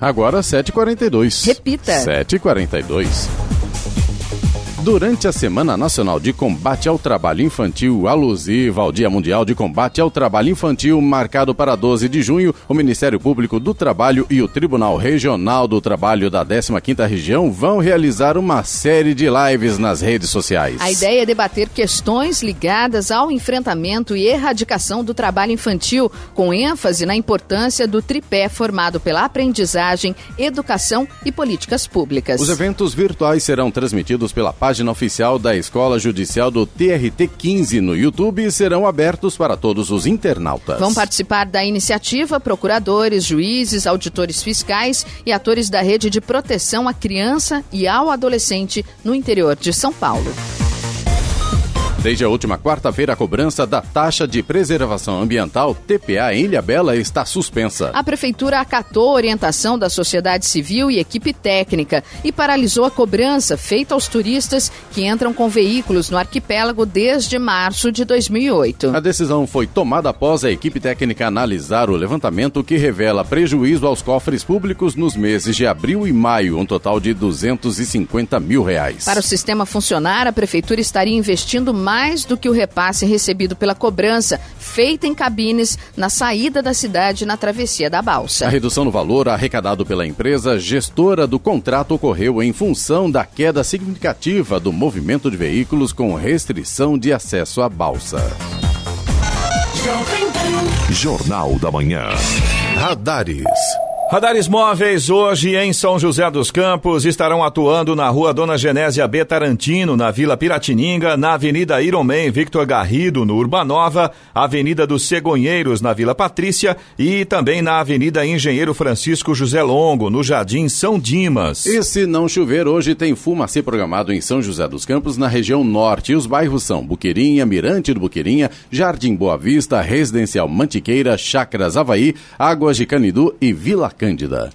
Agora 7h42. Repita. 7h42. Durante a Semana Nacional de Combate ao Trabalho Infantil, alusiva ao Dia Mundial de Combate ao Trabalho Infantil, marcado para 12 de junho, o Ministério Público do Trabalho e o Tribunal Regional do Trabalho da 15ª Região vão realizar uma série de lives nas redes sociais. A ideia é debater questões ligadas ao enfrentamento e erradicação do trabalho infantil, com ênfase na importância do tripé formado pela aprendizagem, educação e políticas públicas. Os eventos virtuais serão transmitidos pela página página oficial da Escola Judicial do TRT 15 no YouTube serão abertos para todos os internautas. Vão participar da iniciativa procuradores, juízes, auditores fiscais e atores da rede de proteção à criança e ao adolescente no interior de São Paulo. Desde a última quarta-feira, a cobrança da taxa de preservação ambiental, TPA, em Ilha Bela está suspensa. A prefeitura acatou a orientação da sociedade civil e equipe técnica e paralisou a cobrança feita aos turistas que entram com veículos no arquipélago desde março de 2008. A decisão foi tomada após a equipe técnica analisar o levantamento que revela prejuízo aos cofres públicos nos meses de abril e maio, um total de 250 mil reais. Para o sistema funcionar, a prefeitura estaria investindo mais mais do que o repasse recebido pela cobrança feita em cabines na saída da cidade na travessia da balsa. A redução no valor arrecadado pela empresa gestora do contrato ocorreu em função da queda significativa do movimento de veículos com restrição de acesso à balsa. Jornal da Manhã. Radares. Radares móveis hoje em São José dos Campos estarão atuando na rua Dona Genésia B. Tarantino, na Vila Piratininga, na Avenida Ironman Victor Garrido, no Urbanova, Avenida dos Cegonheiros, na Vila Patrícia e também na Avenida Engenheiro Francisco José Longo, no Jardim São Dimas. E se não chover, hoje tem fumacê programado em São José dos Campos, na região norte. E os bairros são Buqueirinha, Mirante do Buqueirinha, Jardim Boa Vista, Residencial Mantiqueira, Chácaras Havaí, Águas de Canidu e Vila Cândida.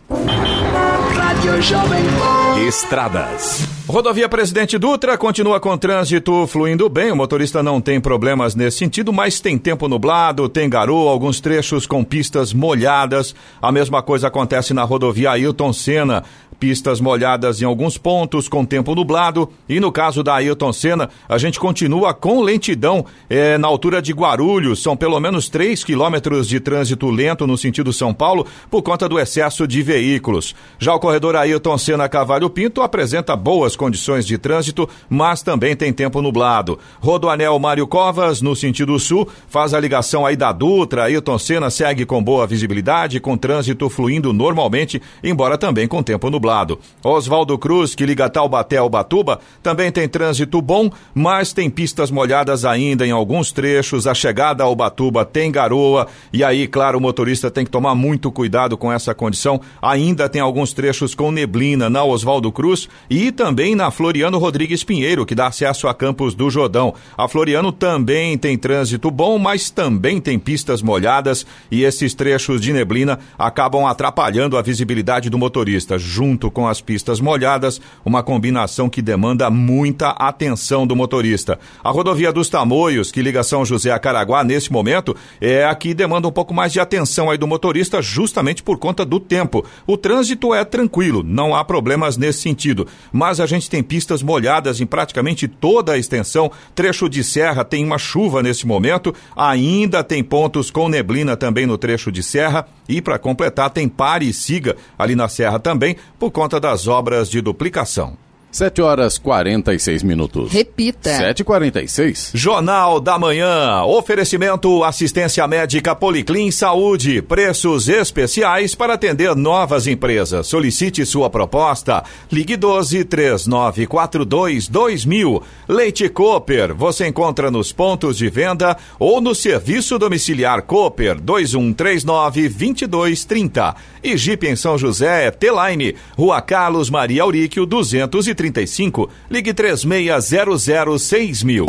Estradas. Rodovia Presidente Dutra continua com trânsito fluindo bem. O motorista não tem problemas nesse sentido, mas tem tempo nublado, tem garoa, alguns trechos com pistas molhadas. A mesma coisa acontece na rodovia Ailton Senna pistas molhadas em alguns pontos, com tempo nublado. E no caso da Ailton Senna, a gente continua com lentidão é, na altura de Guarulhos. São pelo menos 3 quilômetros de trânsito lento no sentido São Paulo por conta do excesso de veículos. Já o corredor Ailton Senna Cavalho Pinto apresenta boas condições de trânsito, mas também tem tempo nublado. Rodoanel Mário Covas, no sentido sul, faz a ligação aí da Dutra. Ailton Senna segue com boa visibilidade, com trânsito fluindo normalmente, embora também com tempo nublado nublado. Oswaldo Cruz, que liga Taubaté ao Batuba, também tem trânsito bom, mas tem pistas molhadas ainda em alguns trechos. A chegada ao Batuba tem garoa e aí, claro, o motorista tem que tomar muito cuidado com essa condição. Ainda tem alguns trechos com neblina na Oswaldo Cruz e também na Floriano Rodrigues Pinheiro, que dá acesso a Campos do Jordão. A Floriano também tem trânsito bom, mas também tem pistas molhadas e esses trechos de neblina acabam atrapalhando a visibilidade do motorista. Junto junto com as pistas molhadas, uma combinação que demanda muita atenção do motorista. A rodovia dos Tamoios, que liga São José a Caraguá nesse momento, é a que demanda um pouco mais de atenção aí do motorista, justamente por conta do tempo. O trânsito é tranquilo, não há problemas nesse sentido, mas a gente tem pistas molhadas em praticamente toda a extensão. Trecho de serra tem uma chuva nesse momento, ainda tem pontos com neblina também no trecho de serra e para completar tem pare e siga ali na serra também por conta das obras de duplicação. 7 horas 46 minutos. Repita. 7h46. Jornal da Manhã. Oferecimento assistência médica Policlin Saúde. Preços especiais para atender novas empresas. Solicite sua proposta. Ligue 12 3942 2000. Leite Cooper. Você encontra nos pontos de venda ou no serviço domiciliar Cooper 2139 2230. E Jeep em São José é T-Line. Rua Carlos Maria Auríquio 230 35, ligue 3600 mil.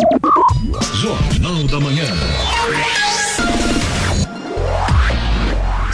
Jornal da Manhã.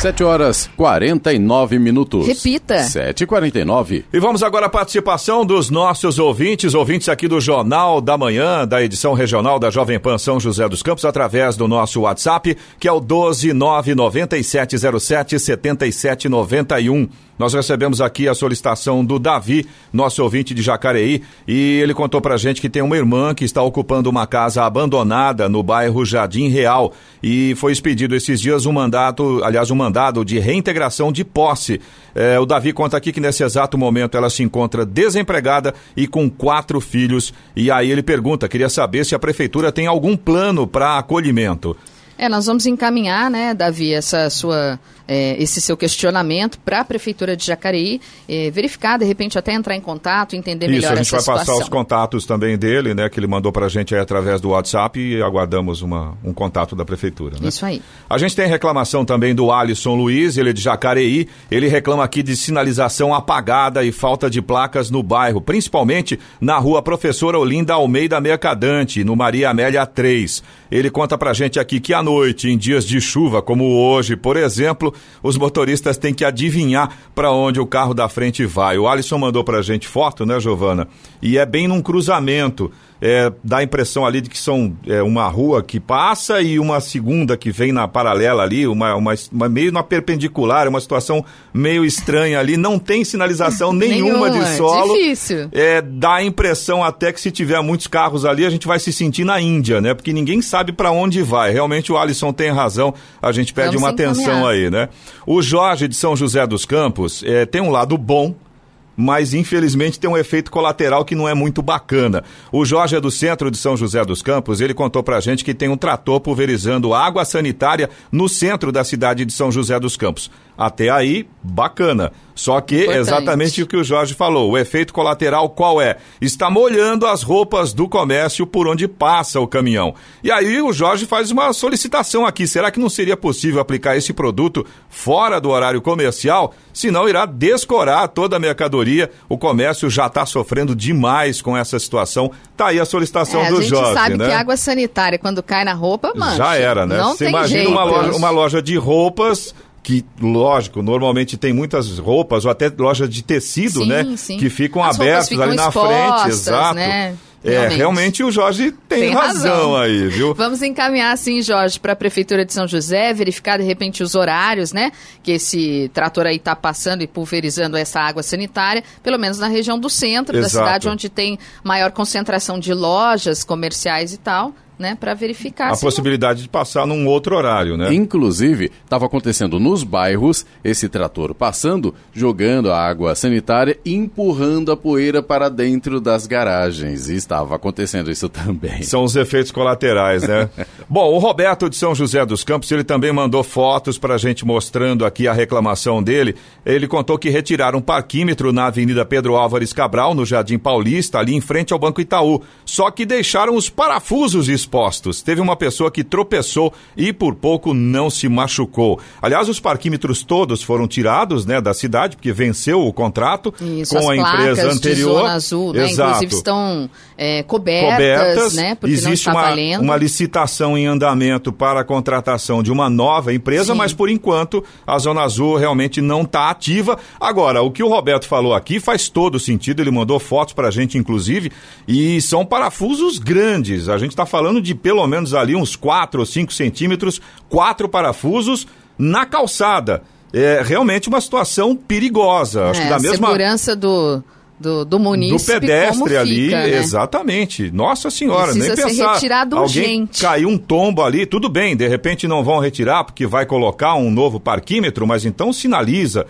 7 horas 49 minutos. Repita. 7h49. E vamos agora à participação dos nossos ouvintes, ouvintes aqui do Jornal da Manhã, da edição regional da Jovem Pan São José dos Campos, através do nosso WhatsApp, que é o 12997077791. Nós recebemos aqui a solicitação do Davi, nosso ouvinte de Jacareí, e ele contou pra gente que tem uma irmã que está ocupando uma casa abandonada no bairro Jardim Real e foi expedido esses dias um mandato, aliás, um mandado de reintegração de posse. É, o Davi conta aqui que nesse exato momento ela se encontra desempregada e com quatro filhos. E aí ele pergunta, queria saber se a prefeitura tem algum plano para acolhimento. É, nós vamos encaminhar, né, Davi, essa sua, é, esse seu questionamento para a Prefeitura de Jacareí, é, verificar, de repente até entrar em contato, entender Isso, melhor a gente essa vai situação. passar os contatos também dele, né, que ele mandou para a gente aí através do WhatsApp e aguardamos uma, um contato da Prefeitura. Né? Isso aí. A gente tem reclamação também do Alisson Luiz, ele é de Jacareí. Ele reclama aqui de sinalização apagada e falta de placas no bairro, principalmente na rua Professora Olinda Almeida Mercadante, no Maria Amélia 3. Ele conta pra gente aqui que à noite, em dias de chuva, como hoje, por exemplo, os motoristas têm que adivinhar para onde o carro da frente vai. O Alisson mandou pra gente foto, né, Giovana? E é bem num cruzamento é, dá a impressão ali de que são é, uma rua que passa e uma segunda que vem na paralela ali, uma, uma, uma meio na perpendicular, uma situação meio estranha ali. Não tem sinalização nenhuma, de solo. Difícil. É, dá a impressão até que se tiver muitos carros ali, a gente vai se sentir na Índia, né? Porque ninguém sabe para onde vai. Realmente o Alisson tem razão, a gente pede Vamos uma atenção aí, né? O Jorge de São José dos Campos é, tem um lado bom, mas infelizmente tem um efeito colateral que não é muito bacana. O Jorge é do centro de São José dos Campos, ele contou pra gente que tem um trator pulverizando água sanitária no centro da cidade de São José dos Campos. Até aí, bacana. Só que Importante. exatamente o que o Jorge falou. O efeito colateral qual é? Está molhando as roupas do comércio por onde passa o caminhão. E aí o Jorge faz uma solicitação aqui. Será que não seria possível aplicar esse produto fora do horário comercial? Senão irá descorar toda a mercadoria. O comércio já está sofrendo demais com essa situação. Tá aí a solicitação É, a do gente Jorge, sabe né? que água sanitária, quando cai na roupa, mancha. Já era, né? Não Você tem imagina jeito. uma loja, uma loja de roupas que, lógico, normalmente tem muitas roupas, ou até lojas de tecido, Sim, né? sim. Que ficam As abertas ficam ali na expostas, frente, exato. né? É, Realmente. realmente o Jorge tem, Tem razão. razão. aí, viu? Vamos encaminhar, sim, Jorge, para a Prefeitura de São José, verificar de repente os horários, né? Que esse trator aí está passando e pulverizando essa água sanitária, pelo menos na região do centro da Exato. cidade, onde tem maior concentração de lojas comerciais e tal, né? Para verificar. A se não- possibilidade de passar num outro horário, né? Inclusive, estava acontecendo nos bairros esse trator passando, jogando a água sanitária e empurrando a poeira para dentro das garagens. E estava acontecendo isso também. São os efeitos colaterais, né? Bom, o Roberto de São José dos Campos, ele também mandou fotos pra gente mostrando aqui a reclamação dele. Ele contou que retiraram um parquímetro na Avenida Pedro Álvares Cabral, no Jardim Paulista, ali em frente ao Banco Itaú. Só que deixaram os parafusos expostos expostos. Teve uma pessoa que tropeçou e por pouco não se machucou. Aliás, os parquímetros todos foram tirados né, da cidade, porque venceu o contrato Isso, com a empresa anterior. De zona azul, né? Exato. Inclusive estão é, cobertas, cobertas, né? Porque existe não está uma, valendo. uma licitação em andamento para a contratação de uma nova empresa, Sim. mas por enquanto a Zona Azul realmente não está ativa. Agora, o que o Roberto falou aqui faz todo sentido, ele mandou fotos para a gente, inclusive, e são parafusos grandes. A gente está falando de pelo menos ali uns 4 ou 5 centímetros, quatro parafusos na calçada. É realmente uma situação perigosa. Acho É, que da a mesma segurança do, do, do munícipe do pedestre ali, fica, né? exatamente. Nossa senhora, Precisa nem ser pensar. retirado Alguém urgente. caiu um tombo ali, tudo bem, de repente não vão retirar porque vai colocar um novo parquímetro, mas então sinaliza.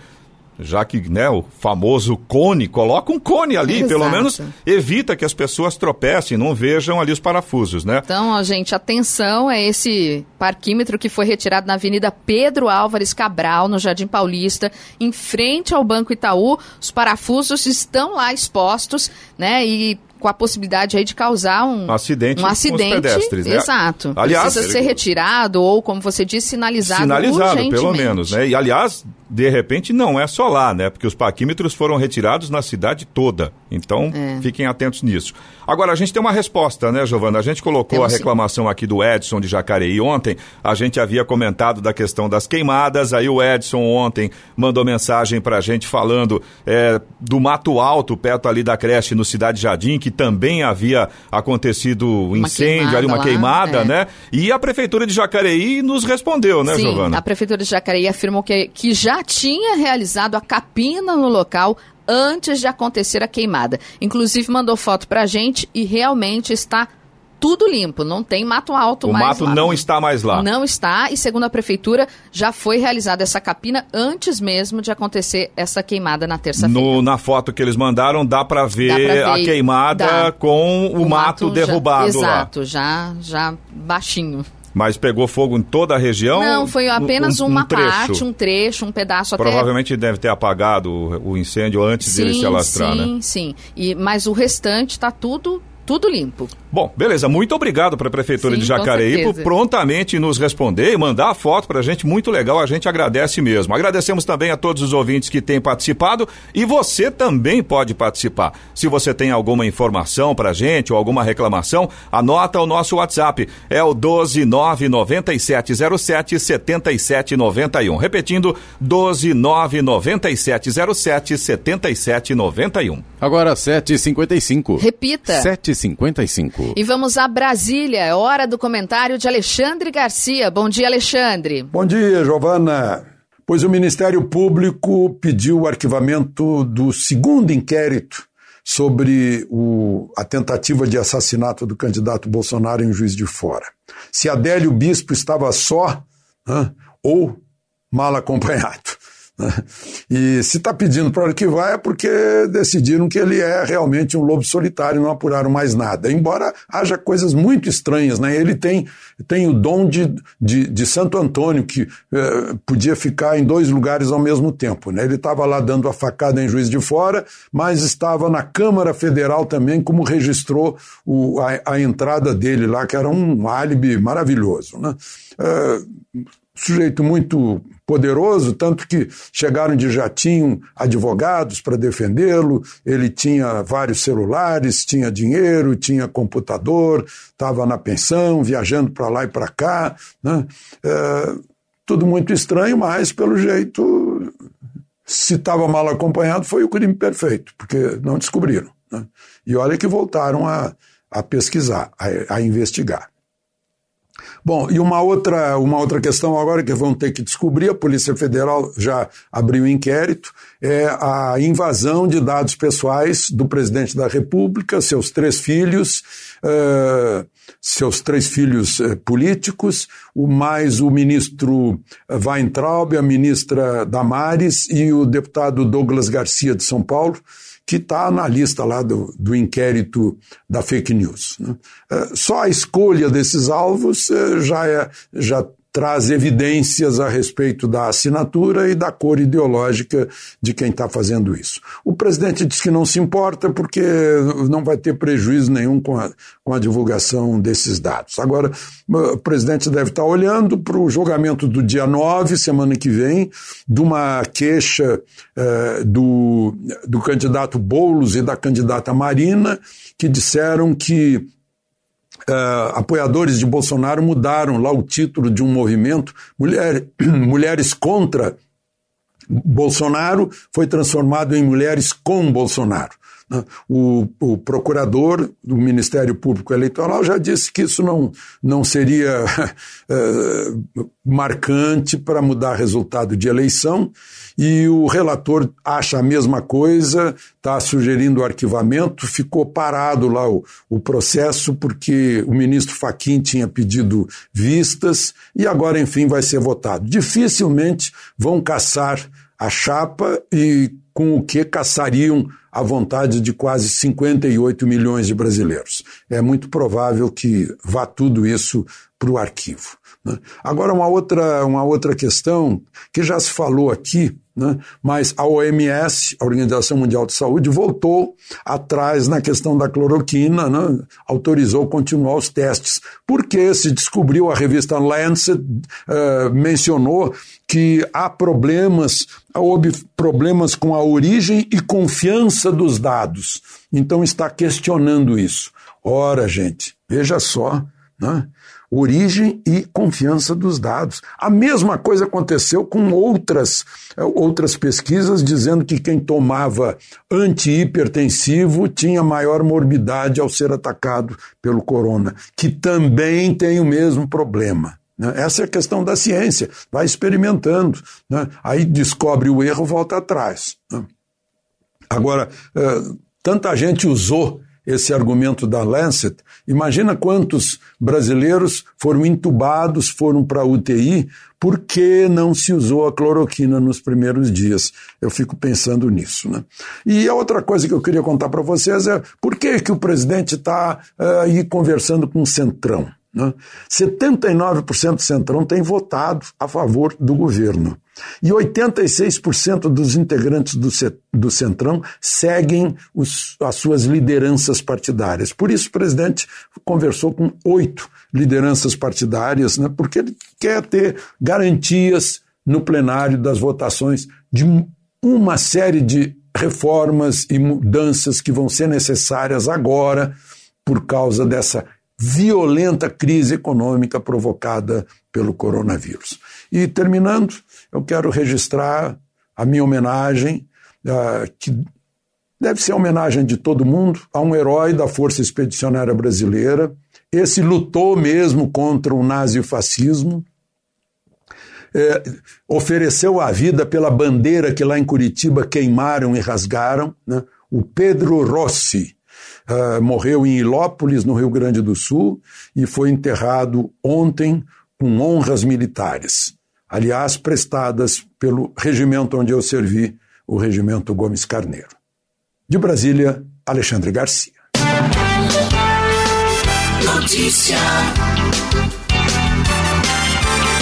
Já que né, o famoso cone, coloca um cone ali, Exato. pelo menos evita que as pessoas tropecem, não vejam ali os parafusos, né? Então, ó, gente, atenção, é esse parquímetro que foi retirado na Avenida Pedro Álvares Cabral, no Jardim Paulista, em frente ao Banco Itaú. Os parafusos estão lá expostos, né? E com a possibilidade aí de causar um Acidente um com os acidente. pedestres, né? Exato. Aliás, Precisa ser retirado ou, como você disse, sinalizado, Sinalizado, pelo menos, né? E aliás, de repente não é só lá, né? Porque os parquímetros foram retirados na cidade toda. Então, É. fiquem atentos nisso. Agora, a gente tem uma resposta, né, Giovana? A gente colocou Temos a sim. reclamação aqui do Edson de Jacareí ontem. A gente havia comentado da questão das queimadas. Aí o Edson ontem mandou mensagem pra gente falando é, do Mato Alto, perto ali da creche no Cidade Jardim, que também havia acontecido um incêndio ali, uma lá, queimada, é. né? E a Prefeitura de Jacareí nos respondeu, né, Sim, Giovana? a Prefeitura de Jacareí afirmou que, que já tinha realizado a capina no local antes de acontecer a queimada. Inclusive mandou foto pra gente e realmente está tudo limpo, não tem mato alto O mais mato lá. não está mais lá. Não está, e segundo a prefeitura, já foi realizada essa capina antes mesmo de acontecer essa queimada na terça-feira. Na foto que eles mandaram, dá pra ver, ver, a queimada dá. com o, mato, já- derrubado lá. Exato, já, já baixinho. Mas pegou fogo em toda a região? não, foi apenas um, um uma trecho. parte, um trecho, um pedaço até Provavelmente deve ter apagado o, o incêndio antes dele se alastrar, sim, né? Sim, E, mas o restante está tudo, tudo limpo. Bom, beleza. Muito obrigado para a Prefeitura Sim, de Jacareí por prontamente nos responder e mandar a foto para a gente. Muito legal, a gente agradece mesmo. Agradecemos também a todos os ouvintes que têm participado e você também pode participar. Se você tem alguma informação para a gente ou alguma reclamação, anota o nosso WhatsApp. É o 1299707 7791. Repetindo, 1299707 7791. Agora 7h55. Repita. 7h55. E vamos a Brasília. É hora do comentário de Alexandre Garcia. Bom dia, Alexandre. Bom dia, Giovana. Pois o Ministério Público pediu o arquivamento do segundo inquérito sobre o- a tentativa de assassinato do candidato Bolsonaro em Juiz de Fora. Se Adélio Bispo estava só né, ou mal acompanhado. Né? E se está pedindo para arquivar é porque decidiram que ele é realmente um lobo solitário, não apuraram mais nada. Embora haja coisas muito estranhas, né? Ele tem, tem o dom de, de, de Santo Antônio, que eh, podia ficar em dois lugares ao mesmo tempo. Né? Ele estava lá dando a facada em Juiz de Fora, mas estava na Câmara Federal também, como registrou o, a, a entrada dele lá, que era um álibi maravilhoso. Né? Eh, sujeito muito poderoso, tanto que chegaram de jatinho advogados para defendê-lo, ele tinha vários celulares, tinha dinheiro, tinha computador, estava na pensão, viajando para lá e para cá. Né? É, tudo muito estranho, mas pelo jeito, se estava mal acompanhado, foi o crime perfeito, porque não descobriram. Né? E olha que voltaram a, a pesquisar, a, a investigar. Bom, e uma outra, uma outra questão agora que vão ter que descobrir, a Polícia Federal já abriu um inquérito, é a invasão de dados pessoais do presidente da República, seus três filhos, eh, seus três filhos políticos, o mais o ministro Weintraub, a ministra Damares e o deputado Douglas Garcia de São Paulo, que está na lista lá do, do inquérito da fake news. né? Eh, Só a escolha desses alvos eh, já, é, já traz evidências a respeito da assinatura e da cor ideológica de quem está fazendo isso. O presidente diz que não se importa porque não vai ter prejuízo nenhum com a, com a divulgação desses dados. Agora, o presidente deve estar tá olhando para o julgamento do dia 9, semana que vem, de uma queixa eh, do, do candidato Boulos e da candidata Marina, que disseram que Uh, apoiadores de Bolsonaro mudaram lá o título de um movimento, Mulher, Mulheres contra Bolsonaro, foi transformado em Mulheres com Bolsonaro. Né? O, o, procurador do Ministério Público Eleitoral já disse que isso não, não seria uh, marcante para mudar resultado de eleição e o relator acha a mesma coisa, está sugerindo o arquivamento, ficou parado lá o, o processo porque o ministro Faquim tinha pedido vistas e agora, enfim, vai ser votado. Dificilmente vão caçar a chapa e com o que caçariam a vontade de quase 58 milhões de brasileiros. É muito provável que vá tudo isso para o arquivo. Né? Agora, uma outra, uma outra questão que já se falou aqui, né? mas a OMS, a Organização Mundial de Saúde, voltou atrás na questão da cloroquina, né? autorizou continuar os testes, porque se descobriu, a revista Lancet uh, mencionou que há problemas, houve problemas com a origem e confiança dos dados. Então está questionando isso. Ora, gente, veja só, né? origem e confiança dos dados. A mesma coisa aconteceu com outras, outras pesquisas dizendo que quem tomava antihipertensivo tinha maior morbidade ao ser atacado pelo corona, que também tem o mesmo problema. Né? Essa é a questão da ciência, vai experimentando, né? aí descobre o erro, volta atrás. Né? Agora, eh, tanta gente usou esse argumento da Lancet, imagina quantos brasileiros foram entubados, foram para UTI, porque não se usou a cloroquina nos primeiros dias. Eu fico pensando nisso. Né? E a outra coisa que eu queria contar para vocês é por que, que o presidente está uh, eh, aí conversando com o Centrão. Né? 79% do Centrão tem votado a favor do governo. E 86% dos integrantes do, do Centrão seguem os, as suas lideranças partidárias. Por isso, o presidente conversou com oito lideranças partidárias, né, porque ele quer ter garantias no plenário das votações de uma série de reformas e mudanças que vão ser necessárias agora por causa dessa violenta crise econômica provocada pelo coronavírus. E terminando, eu quero registrar a minha homenagem, uh, que deve ser a homenagem de todo mundo, a um herói da Força Expedicionária Brasileira. Esse lutou mesmo contra o nazifascismo, é, ofereceu a vida pela bandeira que lá em Curitiba queimaram e rasgaram, né? o Pedro Rossi. Uh, morreu em Ilópolis, no Rio Grande do Sul, e foi enterrado ontem com honras militares aliás, prestadas pelo regimento onde eu servi, o Regimento Gomes Carneiro. De Brasília, Alexandre Garcia. Notícia.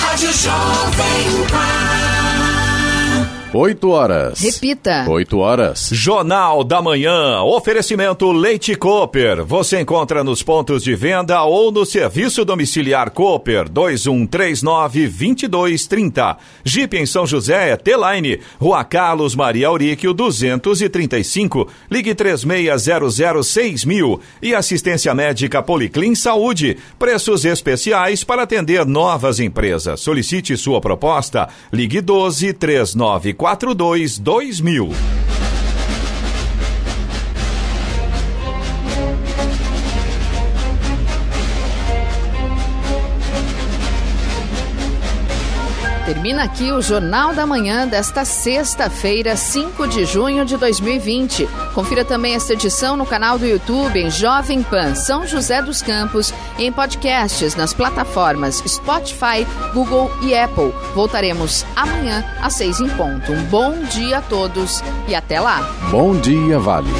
Rádio Jovem Pan. 8 horas. Repita. 8 horas. Jornal da Manhã. Oferecimento Leite Cooper. Você encontra nos pontos de venda ou no serviço domiciliar Cooper 2139 2230. Jeep em São José, T-Line. Rua Carlos Maria Auríquio 235. Ligue 3600 mil. E assistência médica Policlin Saúde. Preços especiais para atender novas empresas. Solicite sua proposta. Ligue 12 39 42 2000. Termina aqui o Jornal da Manhã desta sexta-feira, 5 de junho de 2020. Confira também esta edição no canal do YouTube em Jovem Pan São José dos Campos e em podcasts nas plataformas Spotify, Google e Apple. Voltaremos amanhã às seis em ponto. Um bom dia a todos e até lá. Bom dia, Vale.